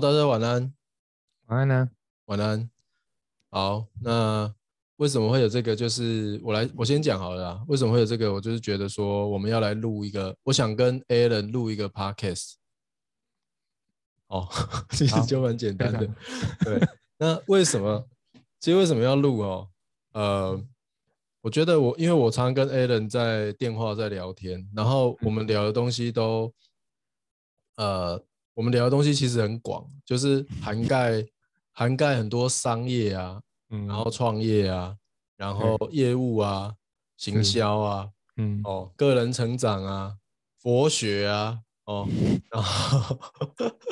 大家晚安，晚安呢？晚安。好，那为什么会有这个？就是我来，我先讲好了啦。为什么会有这个？我就是觉得说，我们要来录一个，我想跟 Alan 录一个 Podcast。哦，其实就蛮简单的。对，那为什么？其实为什么要录哦？呃，我觉得我因为我常常跟 Alan 在电话在聊天，然后我们聊的东西都，呃，我们聊的东西其实很广，就是涵盖涵盖很多商业啊，嗯，然后创业啊，然后业务啊，行销啊，嗯，哦，个人成长啊，佛学啊，哦，然后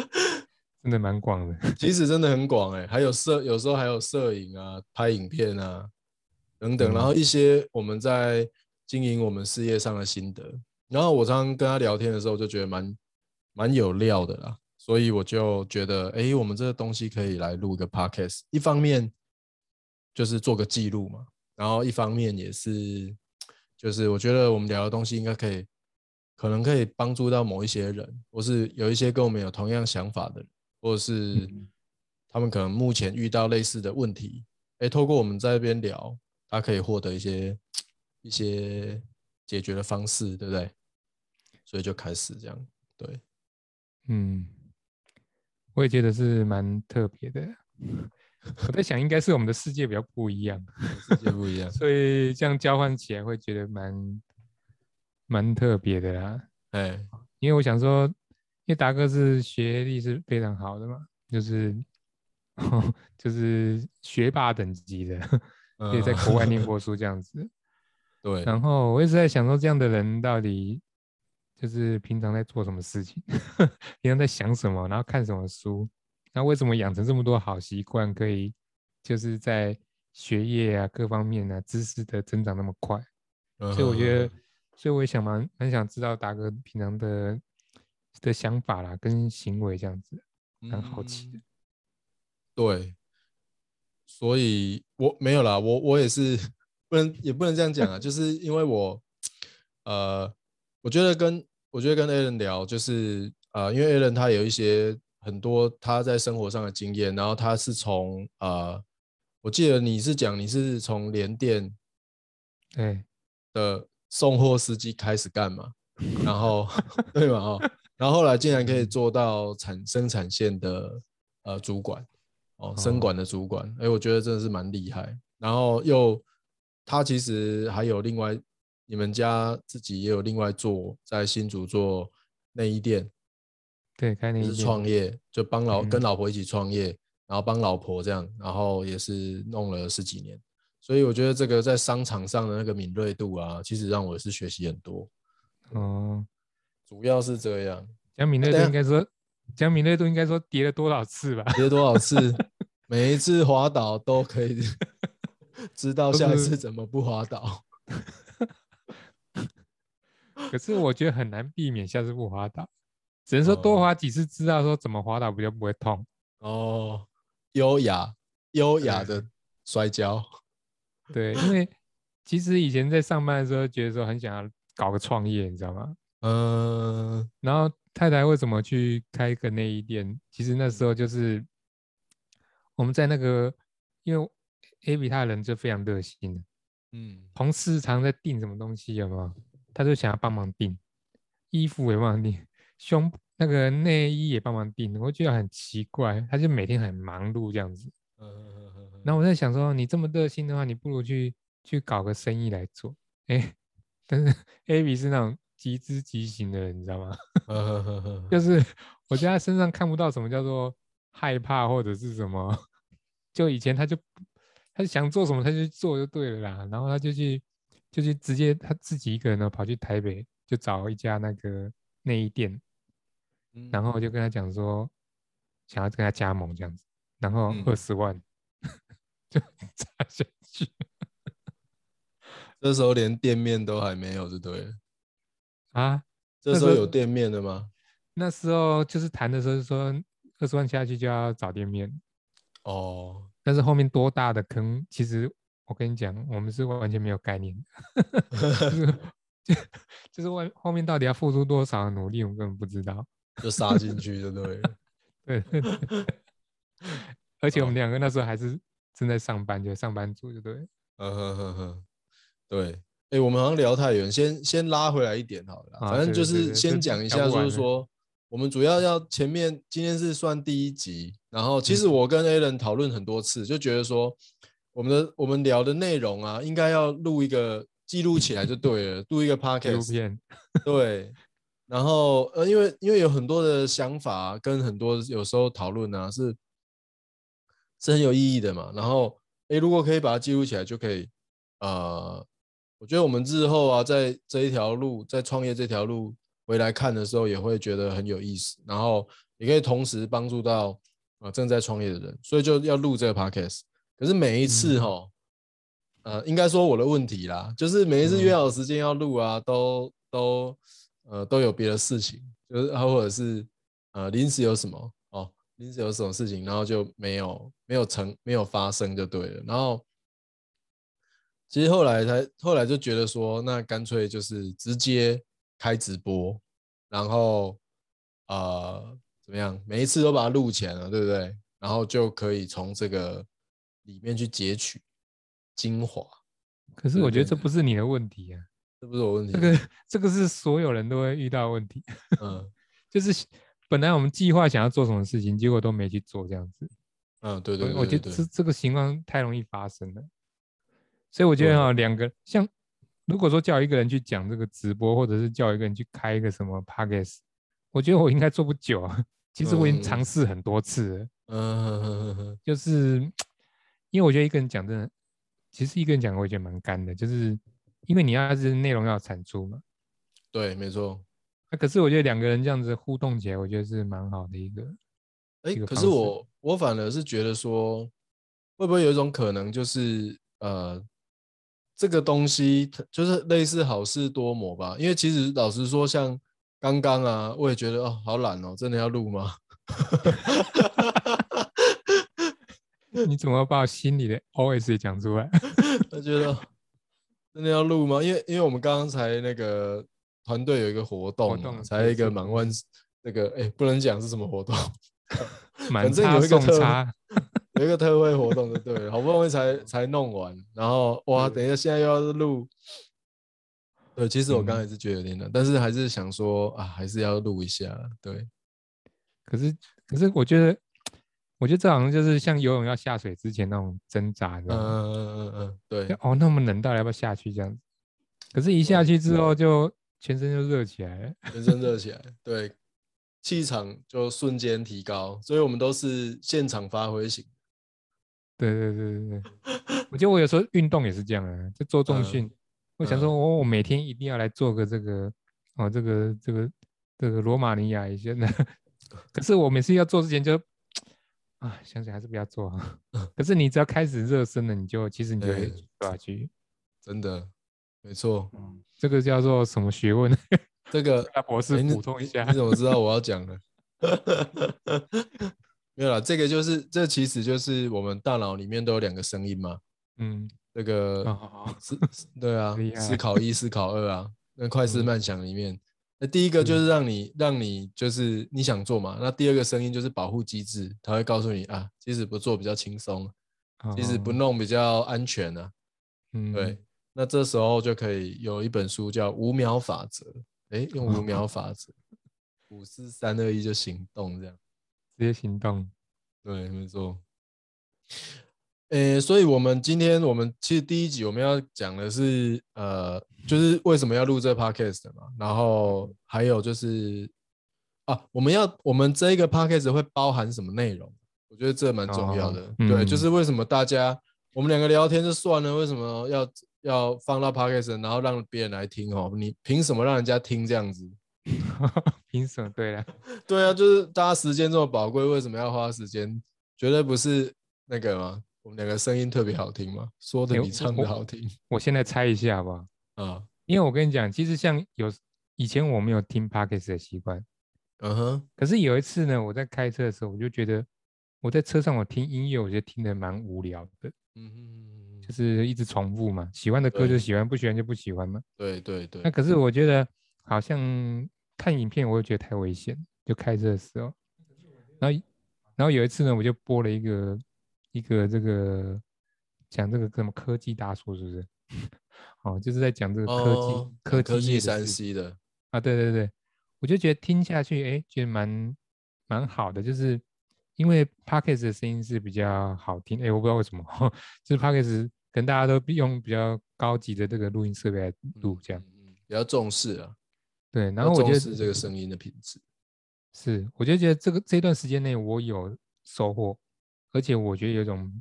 真的蛮广的，其实真的很广哎，还有摄，有时候还有摄影啊，拍影片啊，等等，然后一些我们在经营我们事业上的心得，然后我常常跟他聊天的时候，就觉得蛮蛮有料的啦，所以我就觉得，哎，我们这个东西可以来录一个 podcast，一方面就是做个记录嘛，然后一方面也是，就是我觉得我们聊的东西应该可以，可能可以帮助到某一些人，或是有一些跟我们有同样想法的人。或者是他们可能目前遇到类似的问题，哎，透过我们在这边聊，他可以获得一些一些解决的方式，对不对？所以就开始这样，对，嗯，我也觉得是蛮特别的。我在想，应该是我们的世界比较不一样，世界不一样，所以这样交换起来会觉得蛮蛮特别的啦。哎，因为我想说。因为达哥是学历是非常好的嘛，就是 就是学霸等级的，可以在国外念过书这样子。对。然后我一直在想说，这样的人到底就是平常在做什么事情？平常在想什么？然后看什么书？那为什么养成这么多好习惯，可以就是在学业啊各方面啊知识的增长那么快？所以我觉得，所以我也想蛮蛮想知道达哥平常的。的想法啦，跟行为这样子，很好奇的。对，所以我没有啦，我我也是 不能，也不能这样讲啊，就是因为我，呃，我觉得跟我觉得跟 a l n 聊，就是呃，因为 a l n 他有一些很多他在生活上的经验，然后他是从呃，我记得你是讲你是从联电，对的送货司机开始干嘛，然后 对嘛哦。然后后来竟然可以做到产生产线的呃主管哦，生管的主管，哎，我觉得真的是蛮厉害。然后又他其实还有另外，你们家自己也有另外做在新竹做内衣店，对，开内衣店创业，就帮老跟老婆一起创业，然后帮老婆这样，然后也是弄了十几年。所以我觉得这个在商场上的那个敏锐度啊，其实让我是学习很多。哦。主要是这样，讲敏锐度应该说，江敏锐度应该说跌了多少次吧？跌了多少次？每一次滑倒都可以 知道下一次怎么不滑倒。可是我觉得很难避免下次不滑倒，只能说多滑几次，知道说怎么滑倒比较不会痛。哦，优雅优雅的摔跤。对，因为其实以前在上班的时候，觉得说很想要搞个创业，你知道吗？嗯，然后太太为什么去开一个内衣店？其实那时候就是我们在那个，因为 A B 他的人就非常热心嗯，同事常在订什么东西有没有？他就想要帮忙订衣服也帮忙订，胸那个内衣也帮忙订，我觉得很奇怪，他就每天很忙碌这样子。嗯嗯嗯。然后我在想说，你这么热心的话，你不如去去搞个生意来做。哎，但是 A B 是那种。极之极行的人，你知道吗？就是我在他身上看不到什么叫做害怕或者是什么。就以前他就他想做什么他就做就对了啦。然后他就去就是直接他自己一个人呢跑去台北就找一家那个内衣店，然后就跟他讲说想要跟他加盟这样子，然后二十万 就砸下去。这时候连店面都还没有，就对了。啊，这时候有店面的吗？那时候就是谈的时候说二十万下去就要找店面哦，但是后面多大的坑，其实我跟你讲，我们是完全没有概念，就是就就是外后面到底要付出多少努力，我根本不知道，就杀进去就对了。对，而且我们两个那时候还是正在上班，就上班族，就对。嗯哼哼哼，对。哎，我们好像聊太远，先先拉回来一点好了。反正就是先讲一下，就是说我们主要要前面今天是算第一集，然后其实我跟 a l a n 讨论很多次，就觉得说我们的我们聊的内容啊，应该要录一个记录起来就对了，录一个 podcast。对。然后呃，因为因为有很多的想法跟很多有时候讨论啊，是是很有意义的嘛。然后诶，如果可以把它记录起来，就可以呃。我觉得我们日后啊，在这一条路，在创业这条路回来看的时候，也会觉得很有意思，然后也可以同时帮助到啊正在创业的人，所以就要录这个 podcast。可是每一次哈，呃，应该说我的问题啦，就是每一次约好时间要录啊，都都呃都有别的事情，就是或者是呃临时有什么哦，临时有什么事情，然后就没有没有成没有发生就对了，然后。其实后来才后来就觉得说，那干脆就是直接开直播，然后呃怎么样？每一次都把它录起来了，对不对？然后就可以从这个里面去截取精华。可是我觉得这不是你的问题啊，这不是我问题。这个这个是所有人都会遇到问题。嗯，就是本来我们计划想要做什么事情，结果都没去做，这样子。嗯，对对。我觉得这这个情况太容易发生了。所以我觉得哈，两个像如果说叫一个人去讲这个直播，或者是叫一个人去开一个什么 podcast，我觉得我应该做不久啊。其实我已经尝试很多次了，嗯，就是因为我觉得一个人讲真的，其实一个人讲我觉得蛮干的，就是因为你要是内容要产出嘛。对，没错。那可是我觉得两个人这样子互动起来，我觉得是蛮好的一个。哎，可是我我反而是觉得说，会不会有一种可能，就是呃。这个东西就是类似好事多磨吧，因为其实老实说，像刚刚啊，我也觉得哦，好懒哦，真的要录吗？你怎么把我心里的 OS 也讲出来？我觉得真的要录吗？因为因为我们刚刚才那个团队有一个活动，才一个满万那个哎，不能讲是什么活动，反正有一个特。有一个特惠活动的对，好不容易才 才弄完，然后哇，等一下现在又要录，对，其实我刚才是觉得有点难，但是还是想说啊，还是要录一下，对。可是可是我觉得，我觉得这好像就是像游泳要下水之前那种挣扎，嗯嗯嗯嗯，对。哦，那么冷到要不要下去这样子？可是，一下去之后就全身就热起来了，全身热 起来，对，气场就瞬间提高，所以我们都是现场发挥型。对对对对对，我觉得我有时候运动也是这样啊，就做重训，我想说，我我每天一定要来做个这个，哦，这个这个这个罗马尼亚一些的，可是我每次要做之前就，啊，想想还是不要做啊。可是你只要开始热身了，你就其实你就会做下去，真的，没错，这个叫做什么学问？这个博士补充一下，你怎么知道我要讲的？没有了，这个就是这其实就是我们大脑里面都有两个声音嘛，嗯，这个思对啊，思考一、思考二啊，那快思慢想里面，那第一个就是让你让你就是你想做嘛，那第二个声音就是保护机制，它会告诉你啊，即使不做比较轻松，即使不弄比较安全呢，嗯，对，那这时候就可以有一本书叫五秒法则，哎，用五秒。法则，五四三二一就行动这样。直接行动，对，没错。诶，所以，我们今天我们其实第一集我们要讲的是，呃，就是为什么要录这 podcast 嘛。然后还有就是，啊，我们要我们这一个 podcast 会包含什么内容？我觉得这蛮重要的。对，就是为什么大家我们两个聊天就算了，为什么要要放到 podcast，然后让别人来听哦？你凭什么让人家听这样子？凭什么？对啊，对啊，就是大家时间这么宝贵，为什么要花时间？绝对不是那个吗？我们两个声音特别好听吗？说的比唱的好听。我现在猜一下好不好？啊，因为我跟你讲，其实像有以前我没有听 podcast 的习惯，嗯哼。可是有一次呢，我在开车的时候，我就觉得我在车上我听音乐，我觉得听得蛮无聊的。嗯哼，就是一直重复嘛，喜欢的歌就喜欢，不喜欢就不喜欢嘛。对对对。那可是我觉得好像。看影片我又觉得太危险，就开车的时候，然后然后有一次呢，我就播了一个一个这个讲这个什么科技大叔，是不是？哦，就是在讲这个科技科科技三 C 的啊，对对对，我就觉得听下去，哎，觉得蛮蛮好的，就是因为 Parkes 的声音是比较好听，哎，我不知道为什么，就是可能大家都用比较高级的这个录音设备来录，这样，比较重视啊，对，然后我觉得这个声音的品质。是，我就觉得这个这段时间内我有收获，而且我觉得有种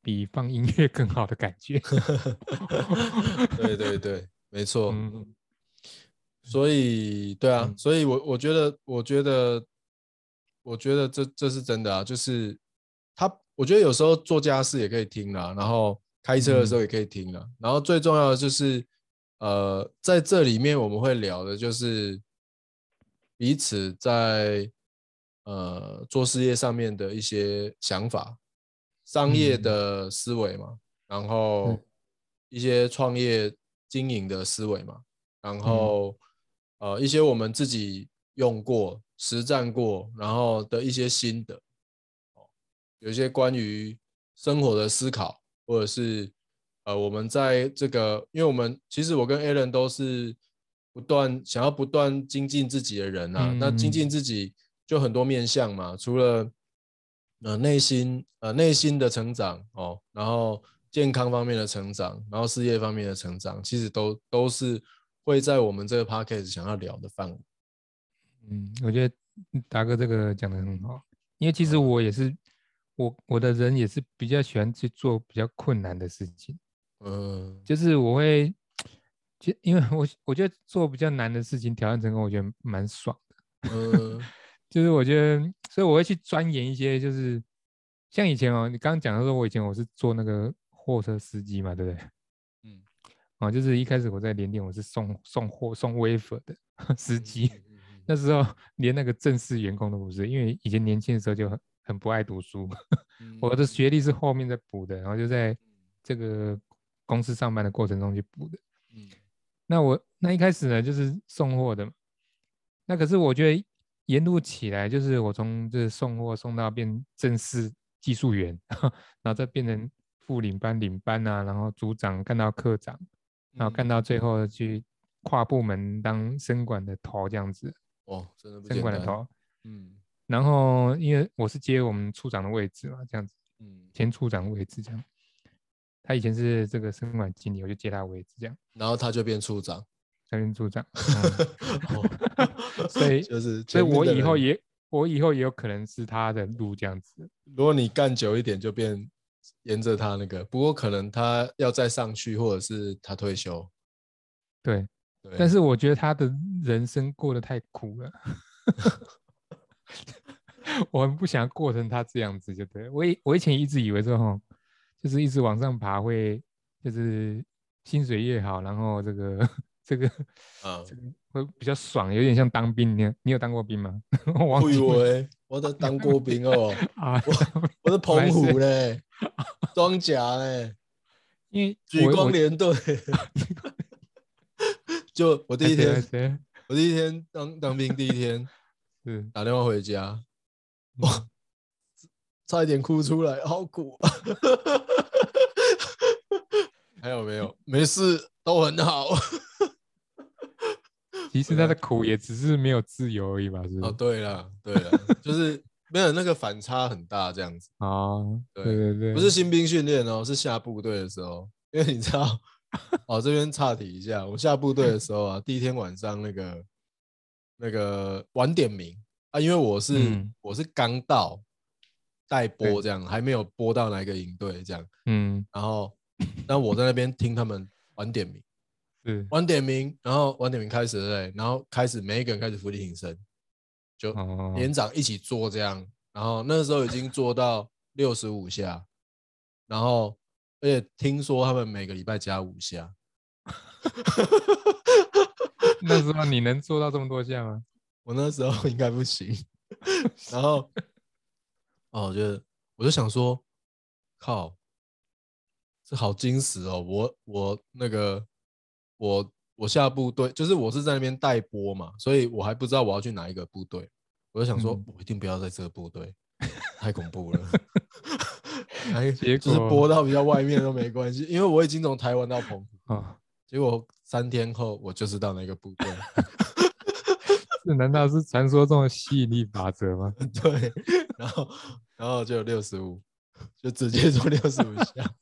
比放音乐更好的感觉。对对对，没错。嗯，所以对啊，所以我我觉得，我觉得，我觉得这这是真的啊，就是他，我觉得有时候做家事也可以听啦，然后开车的时候也可以听啦，然后最重要的就是，呃，在这里面我们会聊的就是。彼此在呃做事业上面的一些想法、商业的思维嘛，然后一些创业经营的思维嘛，然后呃一些我们自己用过、实战过，然后的一些心得，哦，有一些关于生活的思考，或者是呃我们在这个，因为我们其实我跟 a l a n 都是。不断想要不断精进自己的人啊，那精进自己就很多面向嘛，除了呃内心呃内心的成长哦，然后健康方面的成长，然后事业方面的成长，其实都都是会在我们这个 podcast 想要聊的范围。嗯，我觉得达哥这个讲的很好，因为其实我也是我我的人也是比较喜欢去做比较困难的事情，嗯，就是我会。就因为我我觉得做比较难的事情，挑战成功，我觉得蛮爽的。嗯，就是我觉得，所以我会去钻研一些，就是像以前哦，你刚刚讲的时候，我以前我是做那个货车司机嘛，对不对？嗯，啊，就是一开始我在联电，我是送送货送 wafer 的 司机，那时候连那个正式员工都不是，因为以前年轻的时候就很很不爱读书，我的学历是后面在补的，然后就在这个公司上班的过程中去补的。嗯。那我那一开始呢，就是送货的，那可是我觉得沿路起来，就是我从这送货送到变正式技术员，然后再变成副领班、领班啊，然后组长干到科长，然后干到最后去跨部门当生管的头这样子。哦，真的生管的头，嗯。然后因为我是接我们处长的位置嘛，这样子，嗯，前处长位置这样。他以前是这个生管经理，我就接他位置这样，然后他就变处长，他变处长，所以就是，所以我以后也，我以后也有可能是他的路这样子。如果你干久一点，就变沿着他那个，不过可能他要再上去，或者是他退休。对，但是我觉得他的人生过得太苦了，我很不想过成他这样子，就对我以我以前一直以为说哈。就是一直往上爬，会就是薪水越好，然后这个这个啊，会比较爽，有点像当兵。你你有当过兵吗？我以为我都当过兵哦，我我是澎湖嘞，装甲嘞，因为举光连队。就我第一天，我第一天当当兵第一天，是打电话回家，哇。差一点哭出来，好苦。还有没有？没事，都很好。其实他的苦也只是没有自由而已吧？是哦，对了，对了，就是 没有那个反差很大这样子。啊，对对对，不是新兵训练哦，是下部队的时候。因为你知道，哦，这边岔题一下，我下部队的时候啊，第一天晚上那个那个晚点名啊，因为我是我是刚到。待播这样还没有播到哪一个营队这样，嗯，然后，那我在那边听他们晚点名，是晚点名，然后晚点名开始对，然后开始每一个人开始伏地挺身，就连长一起做这样，然后那时候已经做到六十五下，然后而且听说他们每个礼拜加五下，那时候你能做到这么多下吗？我那时候应该不行，然后。哦，我觉得我就想说，靠，这好惊死哦！我我那个我我下部队，就是我是在那边待播嘛，所以我还不知道我要去哪一个部队。我就想说，我一定不要在这个部队，太恐怖了。还，就是播到比较外面都没关系，因为我已经从台湾到澎湖啊。结果三天后，我就是到那个部队。这难道是传说中的吸引力法则吗？对，然后然后就六十五，就直接做六十五下。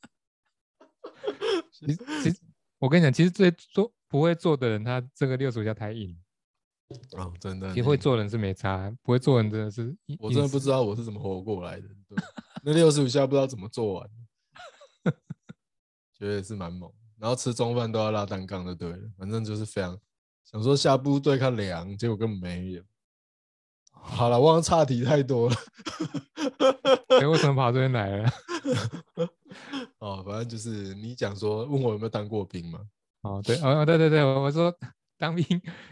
其实其实我跟你讲，其实最做不会做的人，他这个六十五下太硬。哦，真的。其实会做人是没差，不会做人真的是。我真的不知道我是怎么活过来的。那六十五下不知道怎么做完，觉得也是蛮猛。然后吃中饭都要拉单杠就对了，反正就是非常想说下部队看凉，结果根本没有。好了，忘了差题太多了。哎，为什么跑这边来了？哦，反正就是你讲说问我有没有当过兵嘛。哦，对，哦，对对对，我说当兵，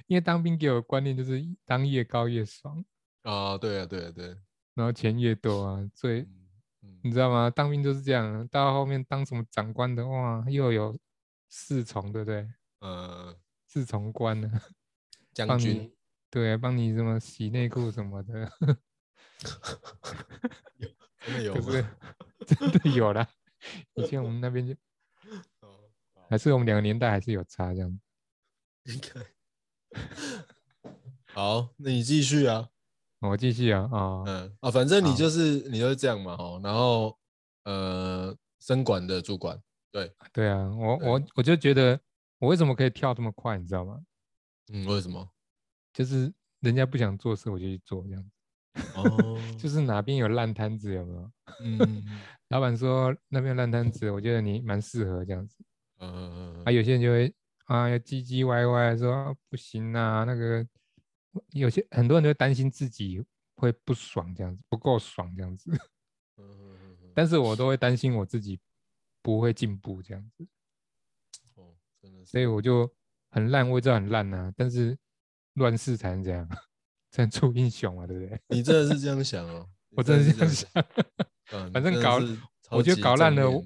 因为当兵给我观念就是当越高越爽。啊，对啊，对啊，对。然后钱越多啊，最你知道吗？当兵就是这样，到后面当什么长官的哇，又有。侍从对不对？呃，侍从官呢？将军，对，帮你什么洗内裤什么的。真的有 真的有啦。以前我们那边就，还是我们两个年代还是有差这样。应该。好，那你继续啊。我继续啊啊嗯啊，反正你就是你就是这样嘛哦。然后呃，生管的主管。对对啊，我我我就觉得我为什么可以跳这么快，你知道吗？嗯，为什么？就是人家不想做事，我就去做这样子。哦，就是哪边有烂摊子有没有？嗯，老板说那边烂摊子，我觉得你蛮适合这样子。嗯嗯嗯。啊，有些人就会啊，要唧唧歪歪说不行啊，那个有些很多人都会担心自己会不爽这样子，不够爽这样子。嗯嗯嗯。但是我都会担心我自己。不会进步这样子，哦，真的，所以我就很烂，我也知道很烂呐。但是乱世才能这样，才能出英雄嘛，对不对？你真的是这样想哦？我真的是这样想。嗯，反正搞，我觉得搞烂了，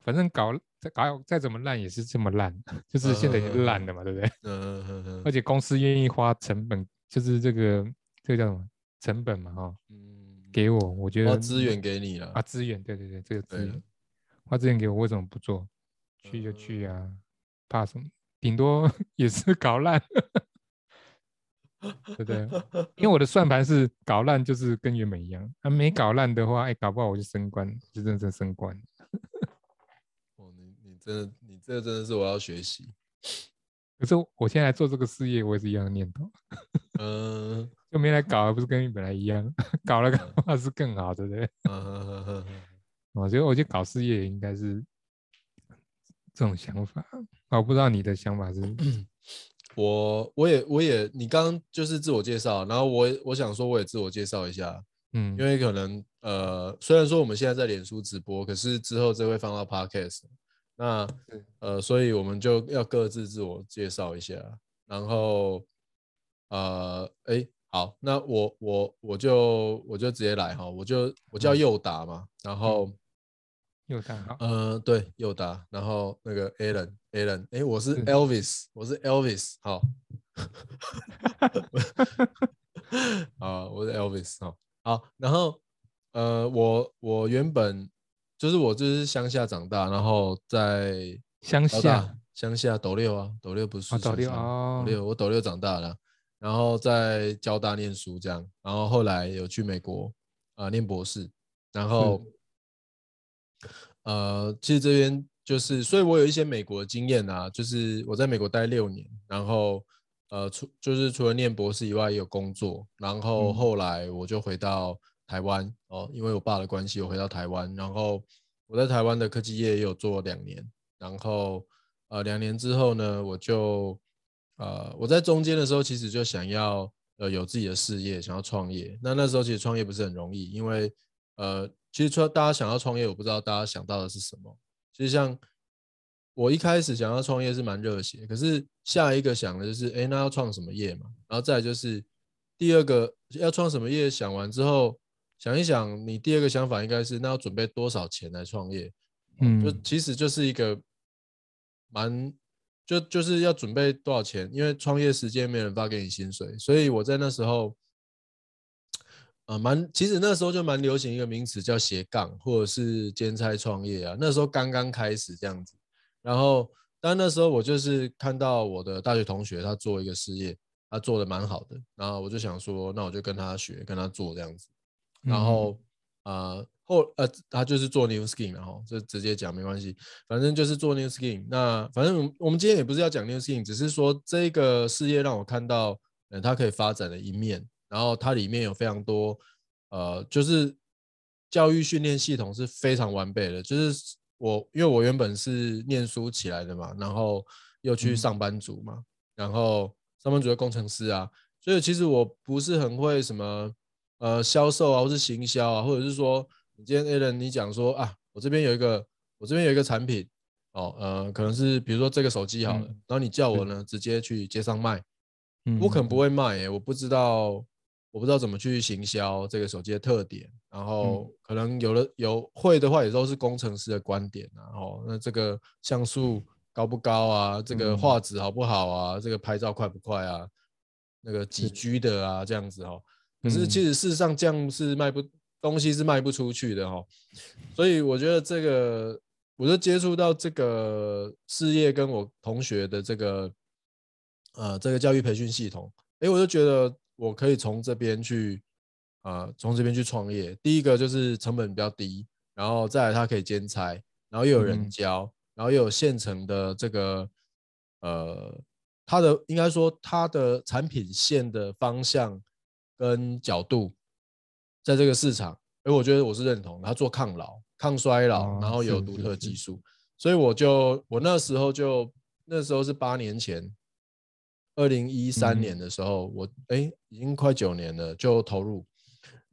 反正搞再搞再怎么烂也是这么烂，就是现在已经烂了嘛，对不对？嗯嗯嗯嗯。而且公司愿意花成本，就是这个这个叫什么成本嘛？哈，嗯，给我，我觉得资源给你了啊，资源，对对对，这个资源。花资源给我，为什么不做？去就去啊，怕什么？顶多也是搞烂，对不对？因为我的算盘是搞烂就是跟原本一样，啊，没搞烂的话，哎，搞不好我就升官，就真正升官。哦，你你真的，你这真的是我要学习。可是我现在做这个事业，我也是一样的念头。嗯，就没来搞，不是跟本来一样？搞了的话是更好，对不对？嗯我觉得，我觉得搞事业应该是这种想法。我不知道你的想法是？我，我也，我也，你刚刚就是自我介绍，然后我，我想说，我也自我介绍一下。嗯，因为可能，呃，虽然说我们现在在脸书直播，可是之后这会放到 Podcast，那，呃，所以我们就要各自自我介绍一下。然后，呃，哎。好，那我我我就我就直接来哈，我就我叫右达嘛，然后。又大好，呃，对，又大，然后那个 Alan，Alan，哎，我是 Elvis，我是 Elvis，好，啊，我是 Elvis，好，好，然后，呃，我我原本就是我就是乡下长大，然后在乡下，乡下斗六啊，斗六不是斗六啊，斗六，我斗六长大了，然后在交大念书这样，然后后来有去美国啊念博士，然后。呃，其实这边就是，所以我有一些美国的经验啊，就是我在美国待六年，然后呃，除就是除了念博士以外，也有工作，然后后来我就回到台湾哦，因为我爸的关系，我回到台湾，然后我在台湾的科技业也有做两年，然后呃，两年之后呢，我就呃，我在中间的时候，其实就想要呃有自己的事业，想要创业，那那时候其实创业不是很容易，因为呃。其实，说大家想要创业，我不知道大家想到的是什么。其实，像我一开始想要创业是蛮热血，可是下一个想的就是，哎，那要创什么业嘛？然后再就是第二个要创什么业，想完之后想一想，你第二个想法应该是，那要准备多少钱来创业？嗯，就其实就是一个蛮就就是要准备多少钱，因为创业时间没人发给你薪水，所以我在那时候。啊，蛮其实那时候就蛮流行一个名词叫斜杠或者是兼差创业啊，那时候刚刚开始这样子。然后，但那时候我就是看到我的大学同学他做一个事业，他做的蛮好的，然后我就想说，那我就跟他学，跟他做这样子。然后，呃后呃他就是做 New Skin，然后就直接讲没关系，反正就是做 New Skin。那反正我们今天也不是要讲 New Skin，只是说这个事业让我看到，嗯，它可以发展的一面。然后它里面有非常多，呃，就是教育训练系统是非常完备的。就是我因为我原本是念书起来的嘛，然后又去上班族嘛，然后上班族的工程师啊，所以其实我不是很会什么呃销售啊，或是行销啊，或者是说你今天 a l a n 你讲说啊，我这边有一个我这边有一个产品哦，呃，可能是比如说这个手机好了，然后你叫我呢直接去街上卖，我可能不会卖耶，我不知道。我不知道怎么去行销这个手机的特点，然后可能有的有会的话，也都是工程师的观点，然后那这个像素高不高啊，这个画质好不好啊，这个拍照快不快啊，那个几 G 的啊，这样子哦。可是其实事实上这样是卖不东西是卖不出去的哦，所以我觉得这个我就接触到这个事业跟我同学的这个呃这个教育培训系统，哎，我就觉得。我可以从这边去，呃，从这边去创业。第一个就是成本比较低，然后再来它可以兼差，然后又有人教，然后又有现成的这个，呃，它的应该说它的产品线的方向跟角度，在这个市场，哎，我觉得我是认同。它做抗老、抗衰老，然后有独特技术，所以我就我那时候就那时候是八年前。二零一三年的时候，我哎，已经快九年了，就投入，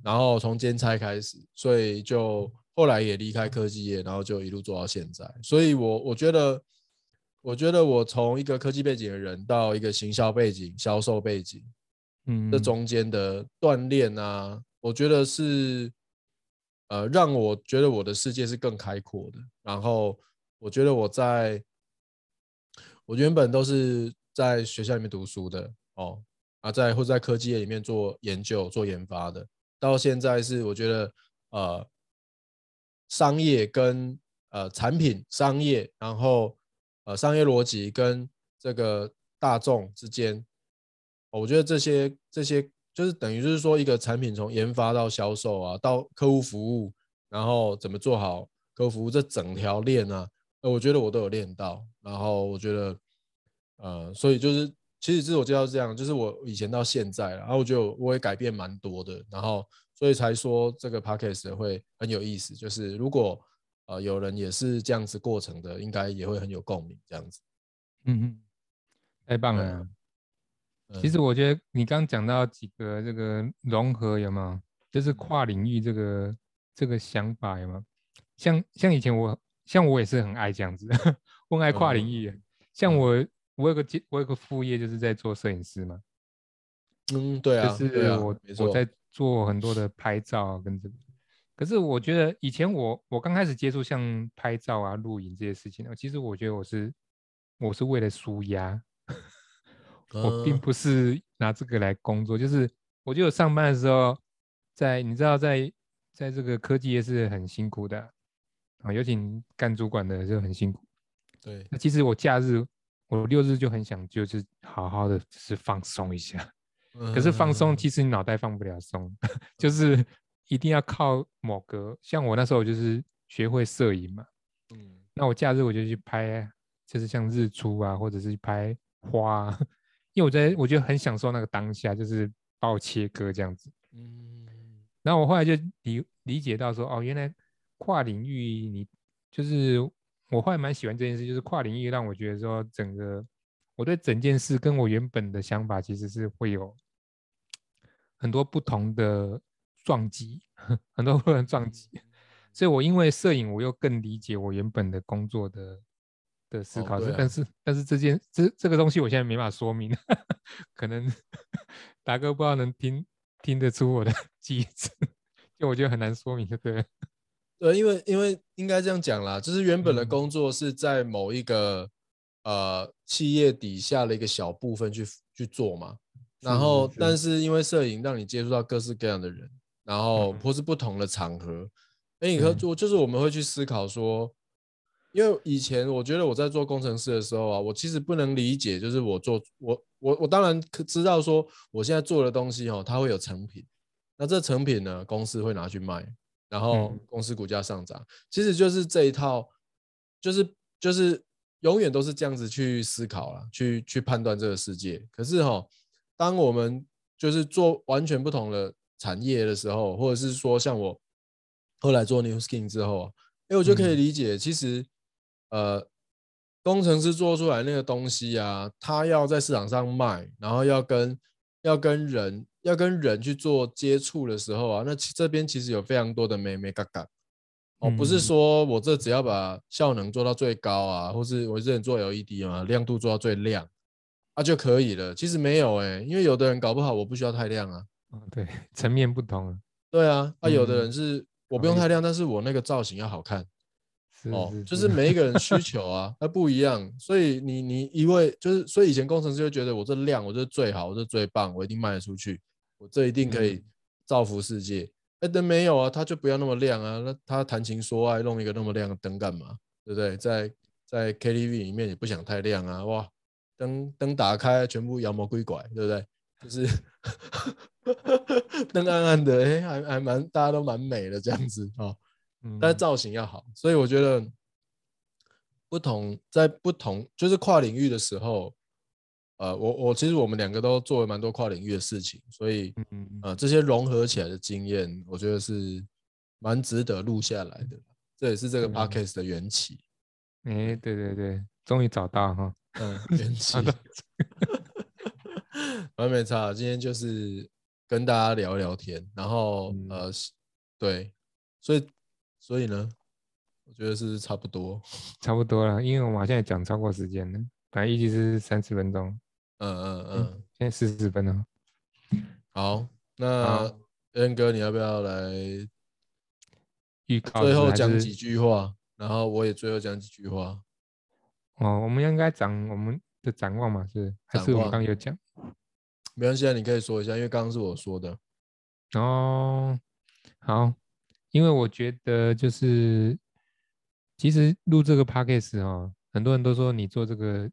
然后从兼差开始，所以就后来也离开科技业，然后就一路做到现在。所以，我我觉得，我觉得我从一个科技背景的人到一个行销背景、销售背景，嗯，这中间的锻炼啊，我觉得是，呃，让我觉得我的世界是更开阔的。然后，我觉得我在，我原本都是。在学校里面读书的哦，啊，在或者在科技业里面做研究、做研发的，到现在是我觉得呃，商业跟呃产品商业，然后呃商业逻辑跟这个大众之间，我觉得这些这些就是等于就是说一个产品从研发到销售啊，到客户服务，然后怎么做好客户服务这整条链啊，呃，我觉得我都有练到，然后我觉得。呃，所以就是其实自我介绍是这样，就是我以前到现在，然后我就我也改变蛮多的，然后所以才说这个 podcast 会很有意思，就是如果呃有人也是这样子过程的，应该也会很有共鸣这样子。嗯嗯，太棒了。其实我觉得你刚讲到几个这个融合有吗？就是跨领域这个这个想法有吗？像像以前我像我也是很爱这样子，我爱跨领域，像我。我有个我有个副业，就是在做摄影师嘛。嗯，对啊，就是我我在做很多的拍照跟这个。可是我觉得以前我我刚开始接触像拍照啊、录影这些事情呢，其实我觉得我是我是为了舒压，我并不是拿这个来工作。就是我觉得上班的时候，在你知道在在这个科技业是很辛苦的啊，尤其干主管的就很辛苦。对，那其实我假日。我六日就很想，就是好好的，就是放松一下。可是放松，其实你脑袋放不了松，就是一定要靠某个。像我那时候就是学会摄影嘛，嗯，那我假日我就去拍，就是像日出啊，或者是拍花，因为我在我觉得很享受那个当下，就是把我切割这样子。嗯，然后我后来就理理解到说，哦，原来跨领域你就是。我后来蛮喜欢这件事，就是跨领域让我觉得说，整个我对整件事跟我原本的想法其实是会有很多不同的撞击，很多不同的撞击。所以我因为摄影，我又更理解我原本的工作的的思考。但是但是这件这这个东西我现在没法说明，可能 达哥不知道能听听得出我的机智，就我觉得很难说明，对不对？对，因为因为应该这样讲啦，就是原本的工作是在某一个呃企业底下的一个小部分去去做嘛，然后但是因为摄影让你接触到各式各样的人，然后或是不同的场合，哎，你可做就是我们会去思考说，因为以前我觉得我在做工程师的时候啊，我其实不能理解，就是我做我我我当然可知道说我现在做的东西哦，它会有成品，那这成品呢，公司会拿去卖，然后公司股价上涨，其实就是这一套，就是就是永远都是这样子去思考了，去去判断这个世界。可是哈，当我们就是做完全不同的产业的时候，或者是说像我后来做 New Skin 之后啊，哎，我就可以理解，其实呃，工程师做出来那个东西啊，他要在市场上卖，然后要跟要跟人要跟人去做接触的时候啊，那这边其实有非常多的美美嘎嘎哦，不是说我这只要把效能做到最高啊，或是我这人做 LED 嘛，亮度做到最亮。啊就可以了，其实没有哎，因为有的人搞不好我不需要太亮啊。哦，对，层面不同。对啊，啊，有的人是我不用太亮，但是我那个造型要好看。哦，就是每一个人需 求啊，那不一样。所以你你一位就是，所以以前工程师就觉得我这亮，我这最好，我这最棒，我一定卖得出去，我这一定可以造福世界。哎，但没有啊，他就不要那么亮啊。那他谈情说爱弄一个那么亮的灯干嘛？对不对？在在 KTV 里面也不想太亮啊，哇。灯灯打开，全部妖魔鬼怪，对不对？就是 灯暗暗的，哎，还还蛮大家都蛮美的这样子哦。但是造型要好，所以我觉得不同在不同就是跨领域的时候，呃，我我其实我们两个都做了蛮多跨领域的事情，所以呃这些融合起来的经验，我觉得是蛮值得录下来的。这也是这个 podcast 的缘起。哎，对对对，终于找到哈。嗯，缘 起，完美差。今天就是跟大家聊聊天，然后呃，对，所以所以呢，我觉得是差不多，差不多了，因为我们现在讲超过时间了，本来预计是三十分钟，嗯嗯嗯，现在四十分钟。好，那恩哥，你要不要来预告？最后讲几句话，然后我也最后讲几句话。哦，我们应该讲我们的展望嘛，是还是我刚刚有讲？没关系啊，你可以说一下，因为刚刚是我说的。哦，好，因为我觉得就是，其实录这个 podcast 哦，很多人都说你做这个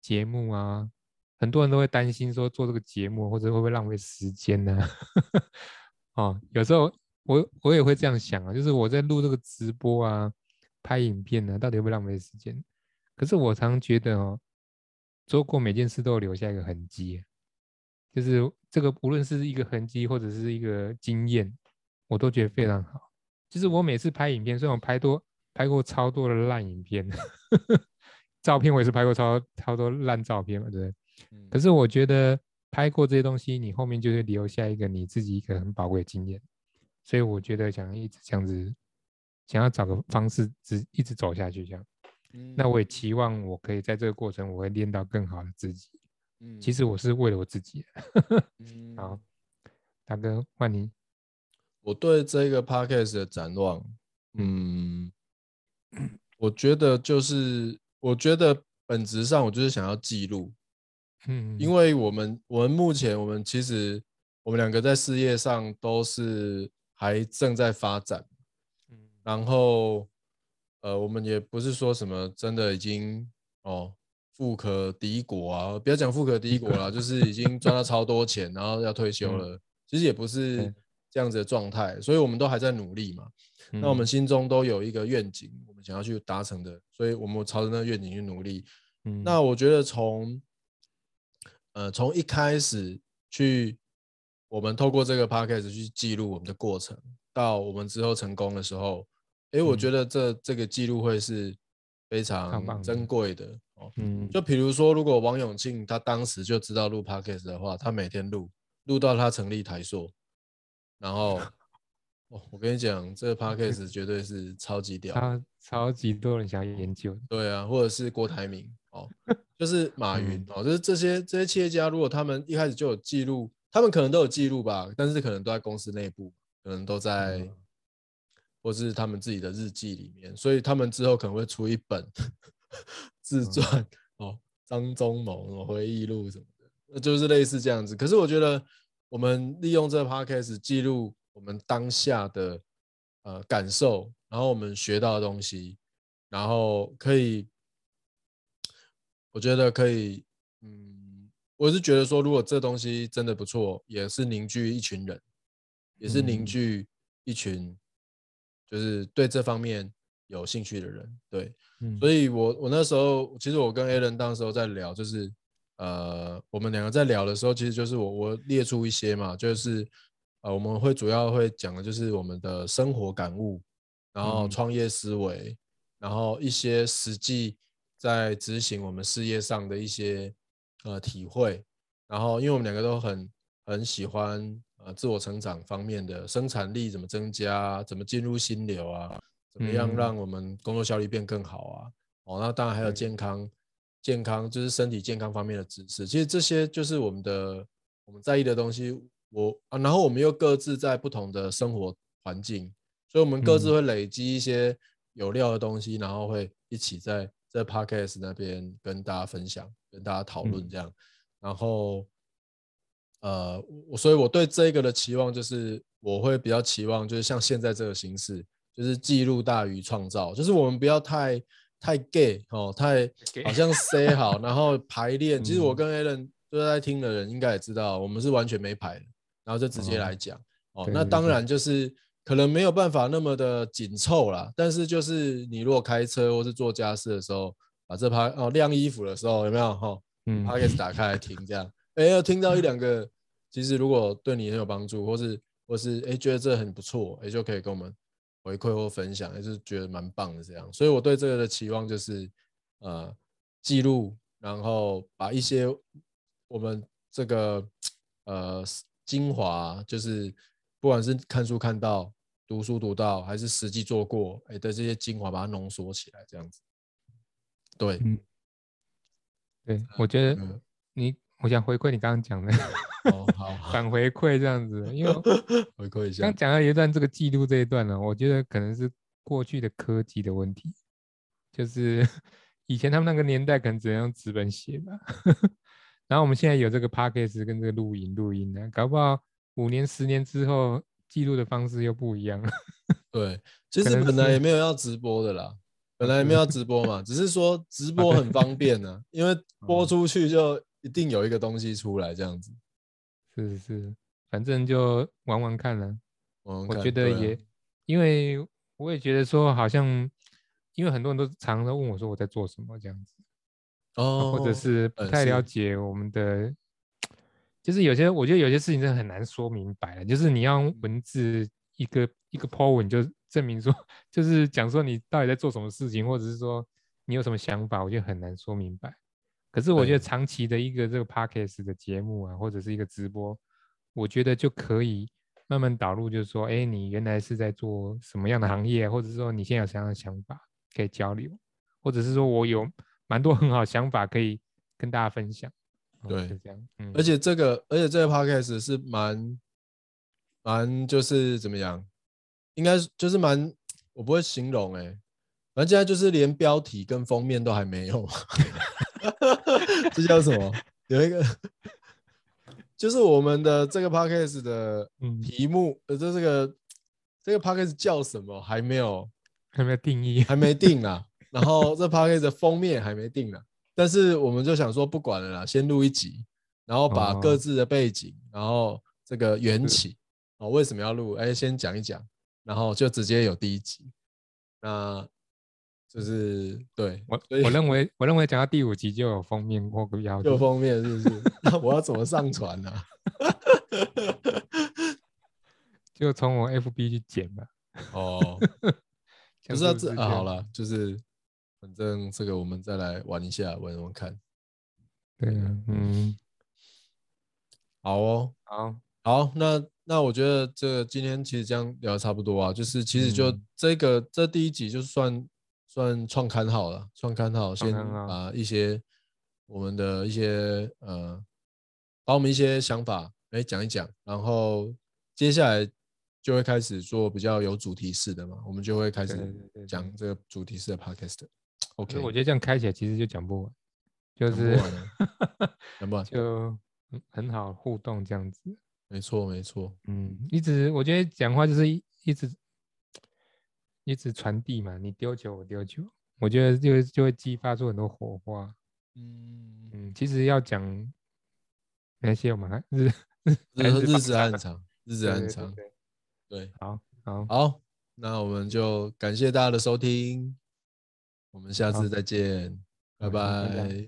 节目啊，很多人都会担心说做这个节目或者会不会浪费时间呢？哦，有时候我我也会这样想啊，就是我在录这个直播啊、拍影片呢，到底会不会浪费时间？可是我常觉得哦，做过每件事都留下一个痕迹，就是这个无论是一个痕迹或者是一个经验，我都觉得非常好。就是我每次拍影片，虽然我拍多拍过超多的烂影片，照片我也是拍过超超多烂照片嘛，对不对？可是我觉得拍过这些东西，你后面就会留下一个你自己一个很宝贵的经验。所以我觉得想一直这样子，想要找个方式，只一直走下去这样。那我也期望我可以在这个过程，我会练到更好的自己。嗯，其实我是为了我自己。好，大哥换你。我对这个 podcast 的展望，嗯，我觉得就是，我觉得本质上我就是想要记录。嗯，因为我们我们目前我们其实我们两个在事业上都是还正在发展。嗯，然后。呃，我们也不是说什么真的已经哦富可敌国啊，不要讲富可敌国啦，就是已经赚到超多钱，然后要退休了。其实也不是这样子的状态，所以我们都还在努力嘛。那我们心中都有一个愿景，我们想要去达成的，所以我们朝着那个愿景去努力。嗯那我觉得从呃从一开始去，我们透过这个 podcast 去记录我们的过程，到我们之后成功的时候。哎，我觉得这这个记录会是非常珍贵的哦。嗯，就比如说，如果王永庆他当时就知道录 podcast 的话，他每天录录到他成立台硕，然后 哦，我跟你讲，这个 podcast 绝对是超级屌，超超级多人想要研究。对啊，或者是郭台铭哦，就是马云哦，就是这些这些企业家，如果他们一开始就有记录，他们可能都有记录吧，但是可能都在公司内部，可能都在。或是他们自己的日记里面，所以他们之后可能会出一本 自传哦，张忠谋回忆录什么的，那就是类似这样子。可是我觉得我们利用这个 podcast 记录我们当下的呃感受，然后我们学到的东西，然后可以，我觉得可以，嗯，我是觉得说，如果这东西真的不错，也是凝聚一群人，也是凝聚一群，就是对这方面有兴趣的人，对，所以我我那时候其实我跟 a l a n 当时候在聊，就是呃，我们两个在聊的时候，其实就是我我列出一些嘛，就是。呃，我们会主要会讲的就是我们的生活感悟，然后创业思维，然后一些实际在执行我们事业上的一些呃体会，然后因为我们两个都很很喜欢呃自我成长方面的生产力怎么增加，怎么进入心流啊，怎么样让我们工作效率变更好啊，哦，那当然还有健康健康就是身体健康方面的知识，其实这些就是我们的我们在意的东西。我啊，然后我们又各自在不同的生活环境，所以我们各自会累积一些有料的东西，然后会一起在在 podcast 那边跟大家分享，跟大家讨论这样。然后，呃，我所以我对这个的期望就是，我会比较期望就是像现在这个形式，就是记录大于创造，就是我们不要太太 gay 哦，太好像 say 好，然后排 练。其实我跟 Alan 都在听的人应该也知道，我们是完全没排的。然后就直接来讲哦，那当然就是可能没有办法那么的紧凑啦，但是就是你如果开车或是做家事的时候，把这趴哦晾衣服的时候有没有哈？嗯，它可以打开来听这样，哎，要听到一两个，其实如果对你很有帮助，或是或是哎觉得这很不错，哎就可以跟我们回馈或分享，也是觉得蛮棒的这样。所以我对这个的期望就是呃记录，然后把一些我们这个呃。精华就是，不管是看书看到、读书读到，还是实际做过，哎的这些精华，把它浓缩起来，这样子。对，嗯，对，我觉得你，我想回馈你刚刚讲的，哦，好，反回馈这样子，因为 回馈一下。刚讲到一段这个记录这一段呢，我觉得可能是过去的科技的问题，就是 以前他们那个年代可能只能用纸本写吧。然后我们现在有这个 podcast 跟这个录音录音的，搞不好五年十年之后记录的方式又不一样了。对，其实本来也没有要直播的啦，本来也没有要直播嘛，只是说 直播很方便呢，因为 播出去就一定有一个东西出来这样子。是是，反正就玩玩看了。我觉得也，因为我也觉得说好像，因为很多人都常常问我说我在做什么这样子。哦，或者是不太了解我们的，就是有些我觉得有些事情真的很难说明白了。就是你要用文字一个一个 po 文，就证明说，就是讲说你到底在做什么事情，或者是说你有什么想法，我觉得很难说明白。可是我觉得长期的一个这个 podcast 的节目啊，或者是一个直播，我觉得就可以慢慢导入，就是说，哎，你原来是在做什么样的行业，或者是说你现在有什么样的想法可以交流，或者是说我有。蛮多很好想法可以跟大家分享，对，是这样。嗯，而且这个，而且这个 podcast 是蛮蛮就是怎么样，应该就是蛮，我不会形容哎，反正现在就是连标题跟封面都还没有，这叫什么？有一个，就是我们的这个 podcast 的题目，呃，这这个这个 podcast 叫什么？还没有，还没有定义，还没定啊。然后这 p a c k a g e 的封面还没定呢，但是我们就想说不管了啦，先录一集，然后把各自的背景，然后这个缘起，哦为什么要录，哎先讲一讲，然后就直接有第一集，那就是对我我认为我认为讲到第五集就有封面或个标，有封面是不是？那我要怎么上传呢？就从我 FB 去剪吧。哦，不是这啊，好了，就是。反正这个我们再来玩一下，玩玩看。对啊，嗯，好哦，好，好，那那我觉得这个今天其实这样聊差不多啊，就是其实就这个这第一集就算算创刊号了，创刊号，先把一些我们的一些呃，把我们一些想法哎讲一讲，然后接下来就会开始做比较有主题式的嘛，我们就会开始讲这个主题式的 podcast。OK，我觉得这样开起来其实就讲不完，就是讲不完，就很好互动这样子。没错没错，嗯，一直我觉得讲话就是一一直一直传递嘛，你丢球我丢球，我觉得就就会激发出很多火花。嗯。嗯，其实要讲那些我们还日日日子还很长，日子还很长，对，好好。好，那我们就感谢大家的收听，我们下次再见，拜拜。